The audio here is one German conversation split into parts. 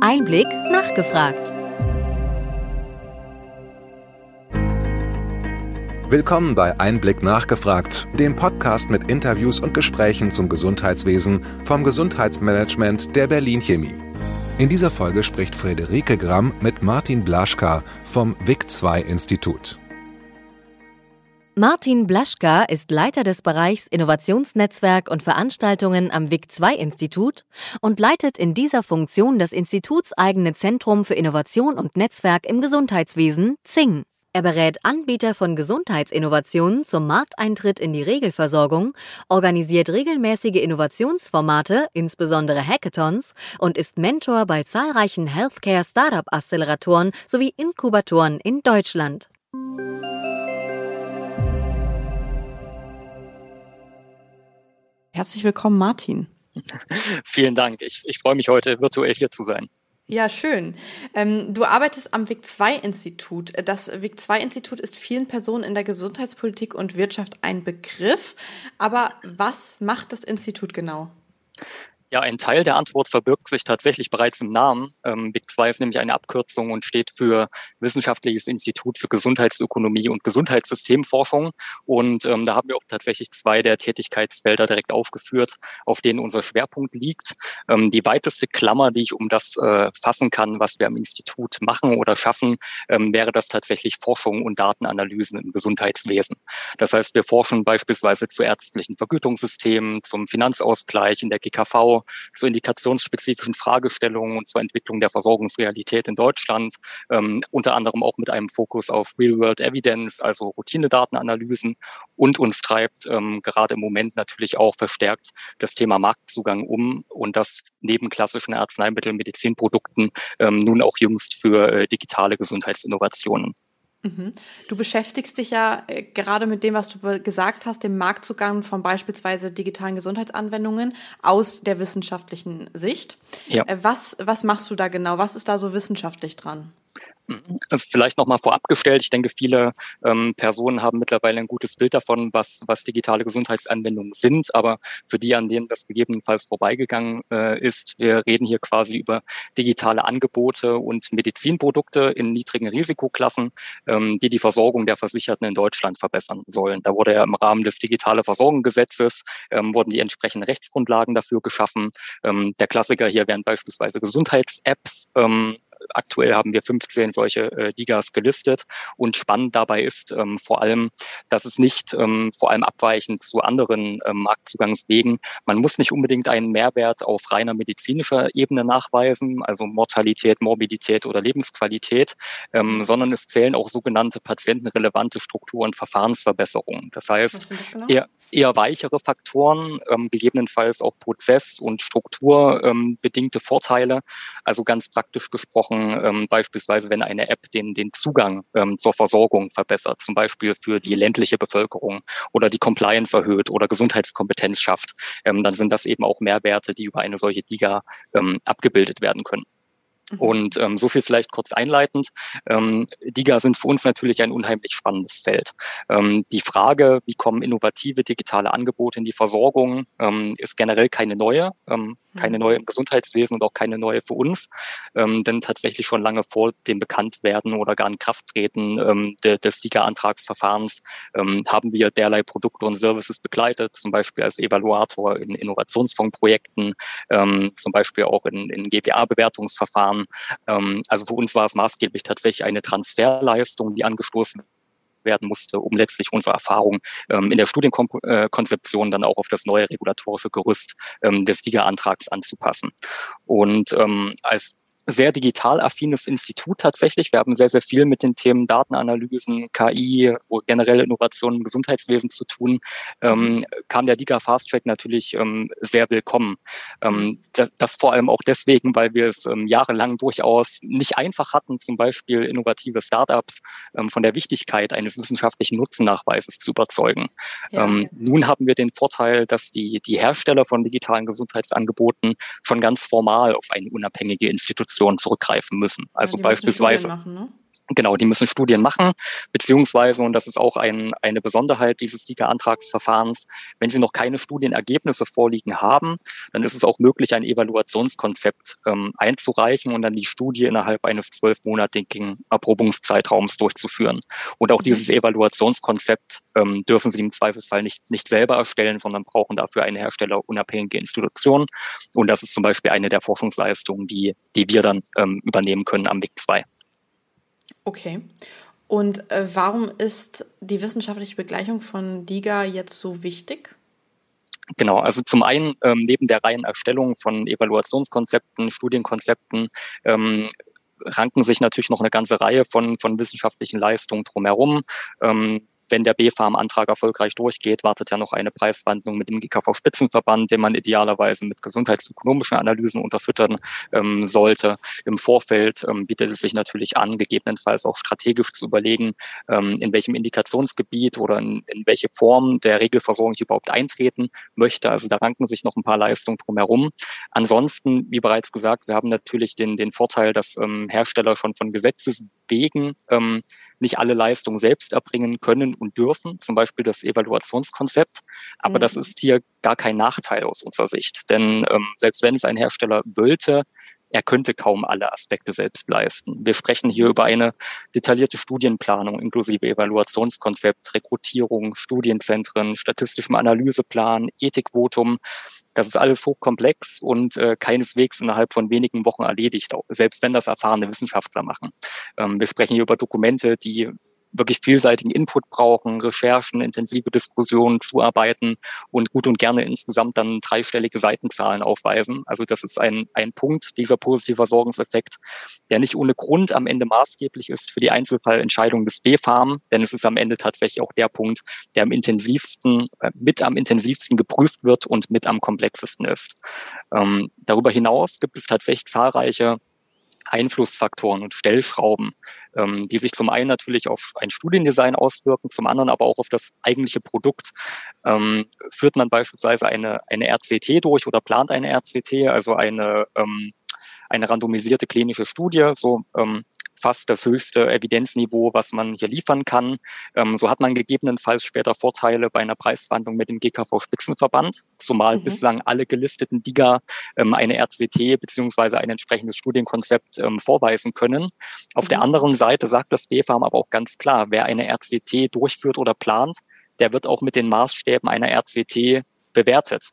Einblick nachgefragt. Willkommen bei Einblick nachgefragt, dem Podcast mit Interviews und Gesprächen zum Gesundheitswesen vom Gesundheitsmanagement der Berlin Chemie. In dieser Folge spricht Friederike Gramm mit Martin Blaschka vom WIC2 Institut. Martin Blaschka ist Leiter des Bereichs Innovationsnetzwerk und Veranstaltungen am WIC2-Institut und leitet in dieser Funktion das institutseigene Zentrum für Innovation und Netzwerk im Gesundheitswesen ZING. Er berät Anbieter von Gesundheitsinnovationen zum Markteintritt in die Regelversorgung, organisiert regelmäßige Innovationsformate, insbesondere Hackathons, und ist Mentor bei zahlreichen Healthcare Startup Acceleratoren sowie Inkubatoren in Deutschland. Herzlich willkommen, Martin. Vielen Dank. Ich, ich freue mich heute, virtuell hier zu sein. Ja, schön. Ähm, du arbeitest am WIC-2-Institut. Das WIC-2-Institut ist vielen Personen in der Gesundheitspolitik und Wirtschaft ein Begriff. Aber was macht das Institut genau? Ja, ein Teil der Antwort verbirgt sich tatsächlich bereits im Namen. Ähm, WIG 2 ist nämlich eine Abkürzung und steht für Wissenschaftliches Institut für Gesundheitsökonomie und Gesundheitssystemforschung. Und ähm, da haben wir auch tatsächlich zwei der Tätigkeitsfelder direkt aufgeführt, auf denen unser Schwerpunkt liegt. Ähm, die weiteste Klammer, die ich um das äh, fassen kann, was wir am Institut machen oder schaffen, ähm, wäre das tatsächlich Forschung und Datenanalysen im Gesundheitswesen. Das heißt, wir forschen beispielsweise zu ärztlichen Vergütungssystemen, zum Finanzausgleich in der GKV, zu indikationsspezifischen Fragestellungen und zur Entwicklung der Versorgungsrealität in Deutschland, ähm, unter anderem auch mit einem Fokus auf Real-World Evidence, also Routinedatenanalysen und uns treibt ähm, gerade im Moment natürlich auch verstärkt das Thema Marktzugang um und das neben klassischen Arzneimittel- und Medizinprodukten ähm, nun auch jüngst für äh, digitale Gesundheitsinnovationen. Mhm. Du beschäftigst dich ja äh, gerade mit dem, was du gesagt hast, dem Marktzugang von beispielsweise digitalen Gesundheitsanwendungen aus der wissenschaftlichen Sicht. Ja. Äh, was, was machst du da genau? Was ist da so wissenschaftlich dran? Vielleicht nochmal vorab gestellt, ich denke, viele ähm, Personen haben mittlerweile ein gutes Bild davon, was, was digitale Gesundheitsanwendungen sind, aber für die, an denen das gegebenenfalls vorbeigegangen äh, ist, wir reden hier quasi über digitale Angebote und Medizinprodukte in niedrigen Risikoklassen, ähm, die die Versorgung der Versicherten in Deutschland verbessern sollen. Da wurde ja im Rahmen des Digitale Versorgungsgesetzes ähm, wurden die entsprechenden Rechtsgrundlagen dafür geschaffen. Ähm, der Klassiker hier wären beispielsweise Gesundheits-Apps, ähm, aktuell haben wir 15 solche äh, Digas gelistet. Und spannend dabei ist ähm, vor allem, dass es nicht ähm, vor allem abweichend zu anderen ähm, Marktzugangswegen, man muss nicht unbedingt einen Mehrwert auf reiner medizinischer Ebene nachweisen, also Mortalität, Morbidität oder Lebensqualität, ähm, sondern es zählen auch sogenannte patientenrelevante Struktur- und Verfahrensverbesserungen. Das heißt, das genau? eher, eher weichere Faktoren, ähm, gegebenenfalls auch Prozess- und Strukturbedingte ähm, Vorteile, also ganz praktisch gesprochen, gesprochen, ähm, beispielsweise wenn eine App den, den Zugang ähm, zur Versorgung verbessert, zum Beispiel für die ländliche Bevölkerung oder die Compliance erhöht oder Gesundheitskompetenz schafft, ähm, dann sind das eben auch Mehrwerte, die über eine solche DIGA ähm, abgebildet werden können. Mhm. Und ähm, so viel vielleicht kurz einleitend. Ähm, DIGA sind für uns natürlich ein unheimlich spannendes Feld. Ähm, die Frage, wie kommen innovative digitale Angebote in die Versorgung, ähm, ist generell keine neue. Ähm, keine mhm. neue im Gesundheitswesen und auch keine neue für uns, ähm, denn tatsächlich schon lange vor dem Bekanntwerden oder gar in Krafttreten ähm, de, des SIGA-Antragsverfahrens ähm, haben wir derlei Produkte und Services begleitet, zum Beispiel als Evaluator in Innovationsfondsprojekten, ähm, zum Beispiel auch in, in GPA-Bewertungsverfahren. Ähm, also für uns war es maßgeblich tatsächlich eine Transferleistung, die angestoßen werden musste, um letztlich unsere Erfahrung ähm, in der Studienkonzeption dann auch auf das neue regulatorische Gerüst ähm, des DIGA-Antrags anzupassen. Und ähm, als sehr digital affines Institut tatsächlich. Wir haben sehr, sehr viel mit den Themen Datenanalysen, KI, generelle Innovationen im Gesundheitswesen zu tun. Ähm, kam der DIGA Fast Track natürlich ähm, sehr willkommen. Ähm, das, das, vor allem auch deswegen, weil wir es ähm, jahrelang durchaus nicht einfach hatten, zum Beispiel innovative Startups ähm, von der Wichtigkeit eines wissenschaftlichen Nutzennachweises zu überzeugen. Ja. Ähm, nun haben wir den Vorteil, dass die, die Hersteller von digitalen Gesundheitsangeboten schon ganz formal auf eine unabhängige Institution Informationen zurückgreifen müssen. Also ja, beispielsweise. Machen, ne? Genau, die müssen Studien machen, beziehungsweise, und das ist auch ein, eine Besonderheit dieses SIGA-Antragsverfahrens, wenn sie noch keine Studienergebnisse vorliegen haben, dann ist es auch möglich, ein Evaluationskonzept ähm, einzureichen und dann die Studie innerhalb eines zwölfmonatigen Erprobungszeitraums durchzuführen. Und auch mhm. dieses Evaluationskonzept ähm, dürfen sie im Zweifelsfall nicht, nicht selber erstellen, sondern brauchen dafür eine herstellerunabhängige Institution. Und das ist zum Beispiel eine der Forschungsleistungen, die, die wir dann ähm, übernehmen können am WIG 2. Okay. Und äh, warum ist die wissenschaftliche Begleichung von DIGA jetzt so wichtig? Genau, also zum einen ähm, neben der reinen Erstellung von Evaluationskonzepten, Studienkonzepten ähm, ranken sich natürlich noch eine ganze Reihe von, von wissenschaftlichen Leistungen drumherum. Ähm, wenn der B-Farm-Antrag erfolgreich durchgeht, wartet ja noch eine Preisverhandlung mit dem GKV-Spitzenverband, den man idealerweise mit gesundheitsökonomischen Analysen unterfüttern ähm, sollte. Im Vorfeld ähm, bietet es sich natürlich an, gegebenenfalls auch strategisch zu überlegen, ähm, in welchem Indikationsgebiet oder in, in welche Form der Regelversorgung ich überhaupt eintreten möchte. Also da ranken sich noch ein paar Leistungen drumherum. Ansonsten, wie bereits gesagt, wir haben natürlich den, den Vorteil, dass ähm, Hersteller schon von Gesetzes wegen ähm, nicht alle Leistungen selbst erbringen können und dürfen, zum Beispiel das Evaluationskonzept. Aber mhm. das ist hier gar kein Nachteil aus unserer Sicht. Denn ähm, selbst wenn es ein Hersteller wollte, er könnte kaum alle Aspekte selbst leisten. Wir sprechen hier über eine detaillierte Studienplanung inklusive Evaluationskonzept, Rekrutierung, Studienzentren, statistischem Analyseplan, Ethikvotum. Das ist alles hochkomplex und äh, keineswegs innerhalb von wenigen Wochen erledigt, selbst wenn das erfahrene Wissenschaftler machen. Ähm, wir sprechen hier über Dokumente, die wirklich vielseitigen Input brauchen, Recherchen, intensive Diskussionen zuarbeiten und gut und gerne insgesamt dann dreistellige Seitenzahlen aufweisen. Also das ist ein, ein Punkt, dieser positive Versorgungseffekt, der nicht ohne Grund am Ende maßgeblich ist für die Einzelfallentscheidung des B-Farm, denn es ist am Ende tatsächlich auch der Punkt, der am intensivsten, äh, mit am intensivsten geprüft wird und mit am komplexesten ist. Ähm, darüber hinaus gibt es tatsächlich zahlreiche Einflussfaktoren und Stellschrauben, ähm, die sich zum einen natürlich auf ein Studiendesign auswirken, zum anderen aber auch auf das eigentliche Produkt. Ähm, führt man beispielsweise eine, eine RCT durch oder plant eine RCT, also eine, ähm, eine randomisierte klinische Studie, so ähm, fast das höchste Evidenzniveau, was man hier liefern kann. Ähm, so hat man gegebenenfalls später Vorteile bei einer Preisverhandlung mit dem GKV-Spitzenverband, zumal mhm. bislang alle gelisteten DIGA ähm, eine RCT beziehungsweise ein entsprechendes Studienkonzept ähm, vorweisen können. Auf mhm. der anderen Seite sagt das BfArM aber auch ganz klar, wer eine RCT durchführt oder plant, der wird auch mit den Maßstäben einer RCT bewertet.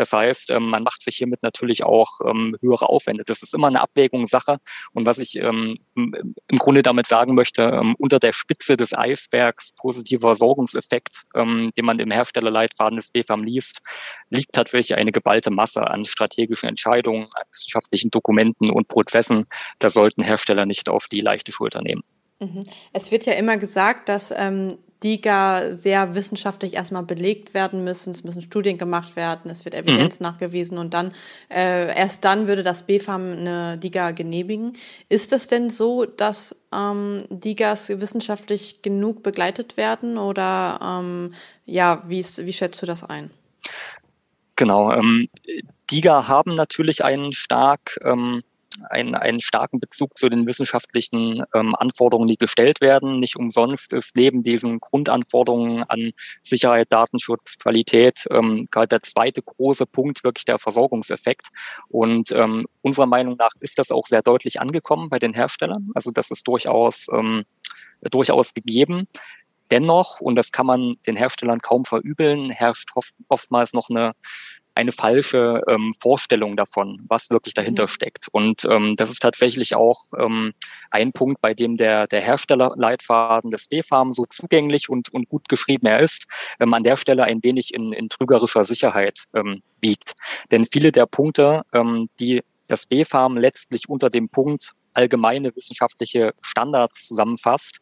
Das heißt, ähm, man macht sich hiermit natürlich auch ähm, höhere Aufwände. Das ist immer eine Abwägungssache. Und was ich ähm, im Grunde damit sagen möchte, unter der Spitze des Eisbergs positiver Versorgungseffekt, den man im Herstellerleitfaden des BFAM liest, liegt tatsächlich eine geballte Masse an strategischen Entscheidungen, an wissenschaftlichen Dokumenten und Prozessen. Da sollten Hersteller nicht auf die leichte Schulter nehmen. Mhm. Es wird ja immer gesagt, dass ähm, DIGA sehr wissenschaftlich erstmal belegt werden müssen. Es müssen Studien gemacht werden, es wird Evidenz mhm. nachgewiesen und dann äh, erst dann würde das BfArM eine DIGA genehmigen. Ist es denn so, dass ähm, DIGAs wissenschaftlich genug begleitet werden oder ähm, ja, wie, ist, wie schätzt du das ein? Genau, ähm, DIGA haben natürlich einen stark ähm, einen, einen starken Bezug zu den wissenschaftlichen ähm, Anforderungen, die gestellt werden. Nicht umsonst ist neben diesen Grundanforderungen an Sicherheit, Datenschutz, Qualität ähm, gerade der zweite große Punkt wirklich der Versorgungseffekt. Und ähm, unserer Meinung nach ist das auch sehr deutlich angekommen bei den Herstellern. Also das ist durchaus, ähm, durchaus gegeben. Dennoch, und das kann man den Herstellern kaum verübeln, herrscht oft, oftmals noch eine eine falsche ähm, Vorstellung davon, was wirklich dahinter mhm. steckt. Und ähm, das ist tatsächlich auch ähm, ein Punkt, bei dem der, der Herstellerleitfaden des B-Farm so zugänglich und, und gut geschrieben er ist, ähm, an der Stelle ein wenig in, in trügerischer Sicherheit ähm, wiegt. Denn viele der Punkte, ähm, die das B-Farm letztlich unter dem Punkt allgemeine wissenschaftliche Standards zusammenfasst,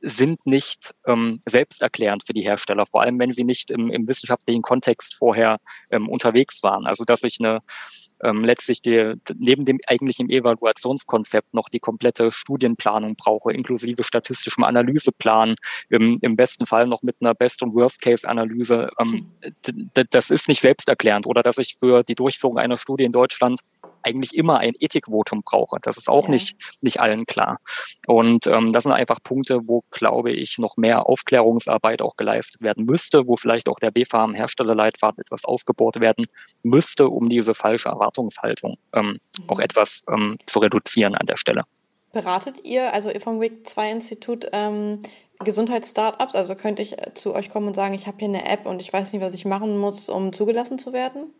sind nicht ähm, selbsterklärend für die Hersteller, vor allem wenn sie nicht im, im wissenschaftlichen Kontext vorher ähm, unterwegs waren. Also dass ich eine ähm, letztlich die, neben dem eigentlichen Evaluationskonzept noch die komplette Studienplanung brauche, inklusive statistischem Analyseplan, im, im besten Fall noch mit einer Best- und Worst-Case-Analyse. Ähm, das ist nicht selbsterklärend. Oder dass ich für die Durchführung einer Studie in Deutschland eigentlich immer ein Ethikvotum brauche. Das ist auch ja. nicht, nicht allen klar. Und ähm, das sind einfach Punkte, wo, glaube ich, noch mehr Aufklärungsarbeit auch geleistet werden müsste, wo vielleicht auch der BfArM Herstellerleitfaden etwas aufgebohrt werden müsste, um diese falsche Erwartungshaltung ähm, mhm. auch etwas ähm, zu reduzieren an der Stelle. Beratet ihr, also vom WIG 2 Institut, ähm, Gesundheitsstartups? Also könnte ich zu euch kommen und sagen, ich habe hier eine App und ich weiß nicht, was ich machen muss, um zugelassen zu werden?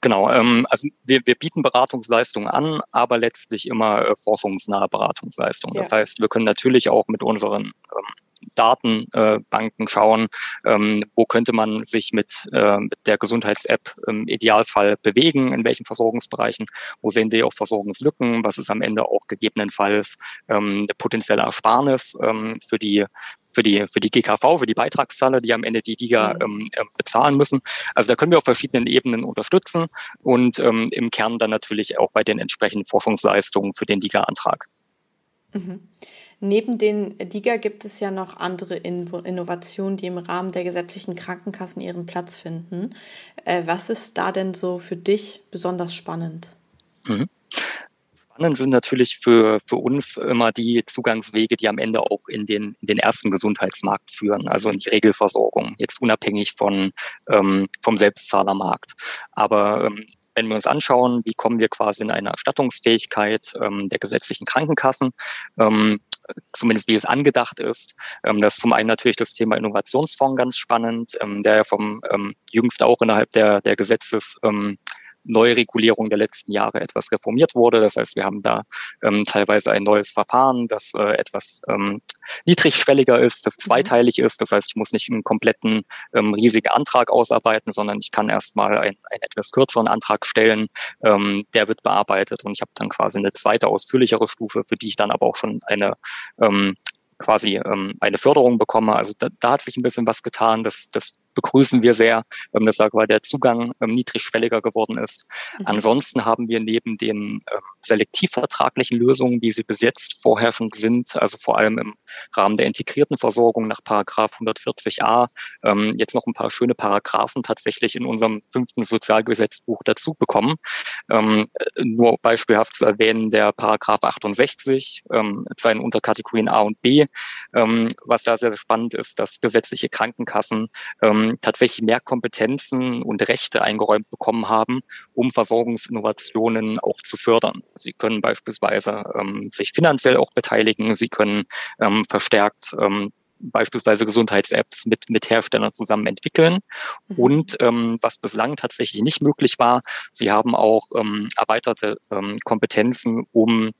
Genau, ähm, also wir, wir bieten Beratungsleistungen an, aber letztlich immer äh, forschungsnahe Beratungsleistungen. Ja. Das heißt, wir können natürlich auch mit unseren ähm, Datenbanken schauen, ähm, wo könnte man sich mit, äh, mit der Gesundheits-App im Idealfall bewegen, in welchen Versorgungsbereichen, wo sehen wir auch Versorgungslücken, was ist am Ende auch gegebenenfalls ähm, eine potenzielle Ersparnis ähm, für die für die, für die GKV, für die Beitragszahler, die am Ende die Liga mhm. ähm, äh, bezahlen müssen. Also da können wir auf verschiedenen Ebenen unterstützen und ähm, im Kern dann natürlich auch bei den entsprechenden Forschungsleistungen für den Liga-Antrag. Mhm. Neben den DIGA gibt es ja noch andere Innovationen, die im Rahmen der gesetzlichen Krankenkassen ihren Platz finden. Äh, was ist da denn so für dich besonders spannend? Mhm. Spannend sind natürlich für, für uns immer die Zugangswege, die am Ende auch in den, in den ersten Gesundheitsmarkt führen, also in die Regelversorgung, jetzt unabhängig von, ähm, vom Selbstzahlermarkt. Aber ähm, wenn wir uns anschauen, wie kommen wir quasi in eine Erstattungsfähigkeit ähm, der gesetzlichen Krankenkassen, ähm, zumindest wie es angedacht ist. Ähm, das ist zum einen natürlich das Thema Innovationsfonds ganz spannend, ähm, der ja vom ähm, jüngst auch innerhalb der, der Gesetzes ähm, Neuregulierung der letzten Jahre etwas reformiert wurde. Das heißt, wir haben da ähm, teilweise ein neues Verfahren, das äh, etwas ähm, niedrigschwelliger ist, das mhm. zweiteilig ist. Das heißt, ich muss nicht einen kompletten ähm, riesigen Antrag ausarbeiten, sondern ich kann erstmal einen, einen etwas kürzeren Antrag stellen. Ähm, der wird bearbeitet und ich habe dann quasi eine zweite ausführlichere Stufe, für die ich dann aber auch schon eine ähm, quasi ähm, eine Förderung bekomme. Also da, da hat sich ein bisschen was getan. Das, das begrüßen wir sehr, ähm, dass weil der Zugang ähm, niedrigschwelliger geworden ist. Mhm. Ansonsten haben wir neben den ähm, selektivvertraglichen Lösungen, wie sie bis jetzt vorherrschend sind, also vor allem im Rahmen der integrierten Versorgung nach Paragraph 140a, ähm, jetzt noch ein paar schöne Paragraphen tatsächlich in unserem fünften Sozialgesetzbuch dazu bekommen. Ähm, nur beispielhaft zu erwähnen, der Paragraph 68, ähm, seinen Unterkategorien A und B, ähm, was da sehr, sehr spannend ist, dass gesetzliche Krankenkassen ähm, tatsächlich mehr Kompetenzen und Rechte eingeräumt bekommen haben, um Versorgungsinnovationen auch zu fördern. Sie können beispielsweise ähm, sich finanziell auch beteiligen, sie können ähm, verstärkt ähm, beispielsweise Gesundheits-Apps mit, mit Herstellern zusammen entwickeln. Mhm. Und ähm, was bislang tatsächlich nicht möglich war, sie haben auch ähm, erweiterte ähm, Kompetenzen, um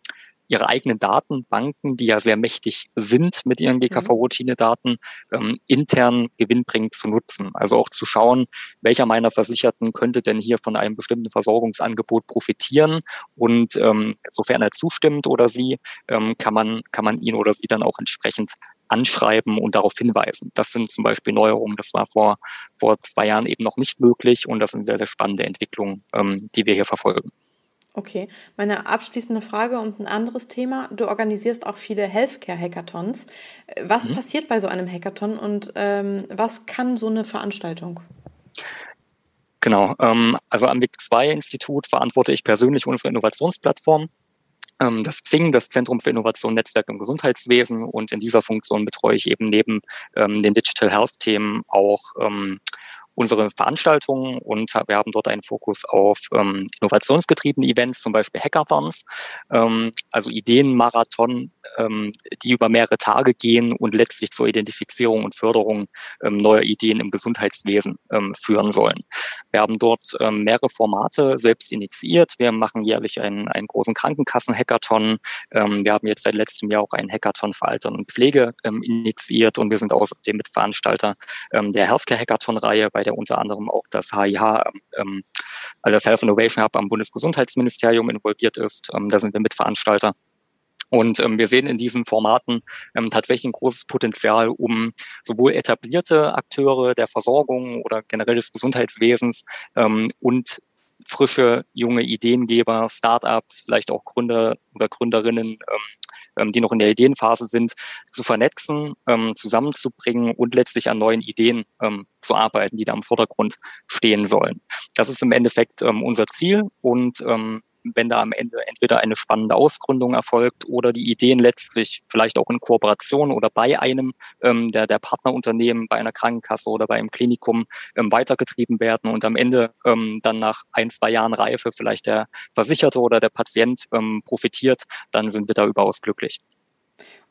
ihre eigenen Datenbanken, die ja sehr mächtig sind mit ihren GKV-Routine-Daten, ähm, intern gewinnbringend zu nutzen. Also auch zu schauen, welcher meiner Versicherten könnte denn hier von einem bestimmten Versorgungsangebot profitieren und ähm, sofern er zustimmt oder sie, ähm, kann man kann man ihn oder sie dann auch entsprechend anschreiben und darauf hinweisen. Das sind zum Beispiel Neuerungen, das war vor, vor zwei Jahren eben noch nicht möglich und das sind sehr, sehr spannende Entwicklungen, ähm, die wir hier verfolgen. Okay, meine abschließende Frage und ein anderes Thema. Du organisierst auch viele Healthcare-Hackathons. Was mhm. passiert bei so einem Hackathon und ähm, was kann so eine Veranstaltung? Genau, ähm, also am WIC2-Institut verantworte ich persönlich unsere Innovationsplattform. Ähm, das ZING, das Zentrum für Innovation, Netzwerk im Gesundheitswesen. Und in dieser Funktion betreue ich eben neben ähm, den Digital Health-Themen auch ähm, unsere Veranstaltungen und wir haben dort einen Fokus auf ähm, innovationsgetriebene Events, zum Beispiel Hackathons, ähm, also Ideenmarathon, ähm, die über mehrere Tage gehen und letztlich zur Identifizierung und Förderung ähm, neuer Ideen im Gesundheitswesen ähm, führen sollen. Wir haben dort ähm, mehrere Formate selbst initiiert. Wir machen jährlich einen, einen großen Krankenkassen-Hackathon. Ähm, wir haben jetzt seit letztem Jahr auch einen Hackathon für Altern und Pflege ähm, initiiert und wir sind außerdem Mitveranstalter ähm, der Healthcare-Hackathon-Reihe, bei der unter anderem auch das HIH, ähm, also das Health Innovation Hub am Bundesgesundheitsministerium involviert ist. Ähm, da sind wir Mitveranstalter. Und ähm, wir sehen in diesen Formaten ähm, tatsächlich ein großes Potenzial, um sowohl etablierte Akteure der Versorgung oder generell des Gesundheitswesens ähm, und frische, junge Ideengeber, Startups, vielleicht auch Gründer oder Gründerinnen, ähm, ähm, die noch in der Ideenphase sind, zu vernetzen, ähm, zusammenzubringen und letztlich an neuen Ideen ähm, zu arbeiten, die da im Vordergrund stehen sollen. Das ist im Endeffekt ähm, unser Ziel und ähm, wenn da am Ende entweder eine spannende Ausgründung erfolgt oder die Ideen letztlich vielleicht auch in Kooperation oder bei einem ähm, der, der Partnerunternehmen, bei einer Krankenkasse oder bei einem Klinikum ähm, weitergetrieben werden und am Ende ähm, dann nach ein, zwei Jahren Reife vielleicht der Versicherte oder der Patient ähm, profitiert, dann sind wir da überaus glücklich.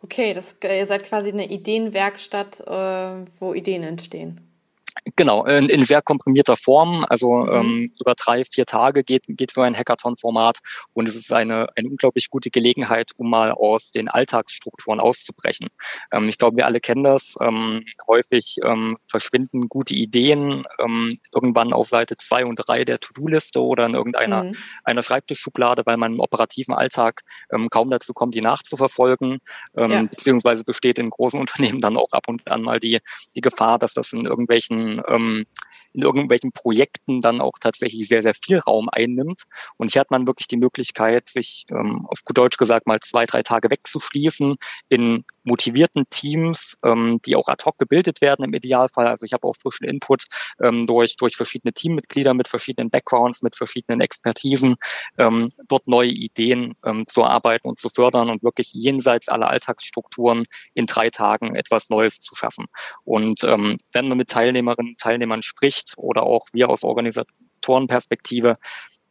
Okay, das, ihr seid quasi eine Ideenwerkstatt, äh, wo Ideen entstehen. Genau, in, in sehr komprimierter Form. Also mhm. ähm, über drei, vier Tage geht, geht so ein Hackathon-Format und es ist eine, eine unglaublich gute Gelegenheit, um mal aus den Alltagsstrukturen auszubrechen. Ähm, ich glaube, wir alle kennen das. Ähm, häufig ähm, verschwinden gute Ideen ähm, irgendwann auf Seite zwei und drei der To-Do-Liste oder in irgendeiner mhm. einer Schreibtischschublade, weil man im operativen Alltag ähm, kaum dazu kommt, die nachzuverfolgen. Ähm, ja. Beziehungsweise besteht in großen Unternehmen dann auch ab und an mal die, die Gefahr, dass das in irgendwelchen ähm, in irgendwelchen Projekten dann auch tatsächlich sehr, sehr viel Raum einnimmt. Und hier hat man wirklich die Möglichkeit, sich ähm, auf gut Deutsch gesagt mal zwei, drei Tage wegzuschließen in motivierten Teams, ähm, die auch ad hoc gebildet werden im Idealfall. Also ich habe auch frischen Input ähm, durch, durch verschiedene Teammitglieder mit verschiedenen Backgrounds, mit verschiedenen Expertisen, ähm, dort neue Ideen ähm, zu erarbeiten und zu fördern und wirklich jenseits aller Alltagsstrukturen in drei Tagen etwas Neues zu schaffen. Und ähm, wenn man mit Teilnehmerinnen und Teilnehmern spricht oder auch wir aus Organisatorenperspektive,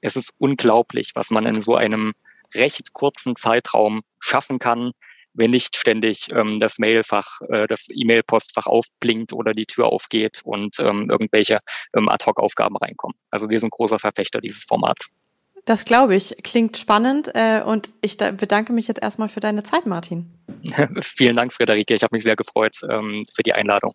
es ist unglaublich, was man in so einem recht kurzen Zeitraum schaffen kann, wenn nicht ständig ähm, das Mailfach, äh, das E-Mail-Postfach aufblinkt oder die Tür aufgeht und ähm, irgendwelche ähm, Ad-Hoc-Aufgaben reinkommen. Also wir sind großer Verfechter dieses Formats. Das glaube ich. Klingt spannend äh, und ich bedanke mich jetzt erstmal für deine Zeit, Martin. Vielen Dank, Friederike. Ich habe mich sehr gefreut ähm, für die Einladung.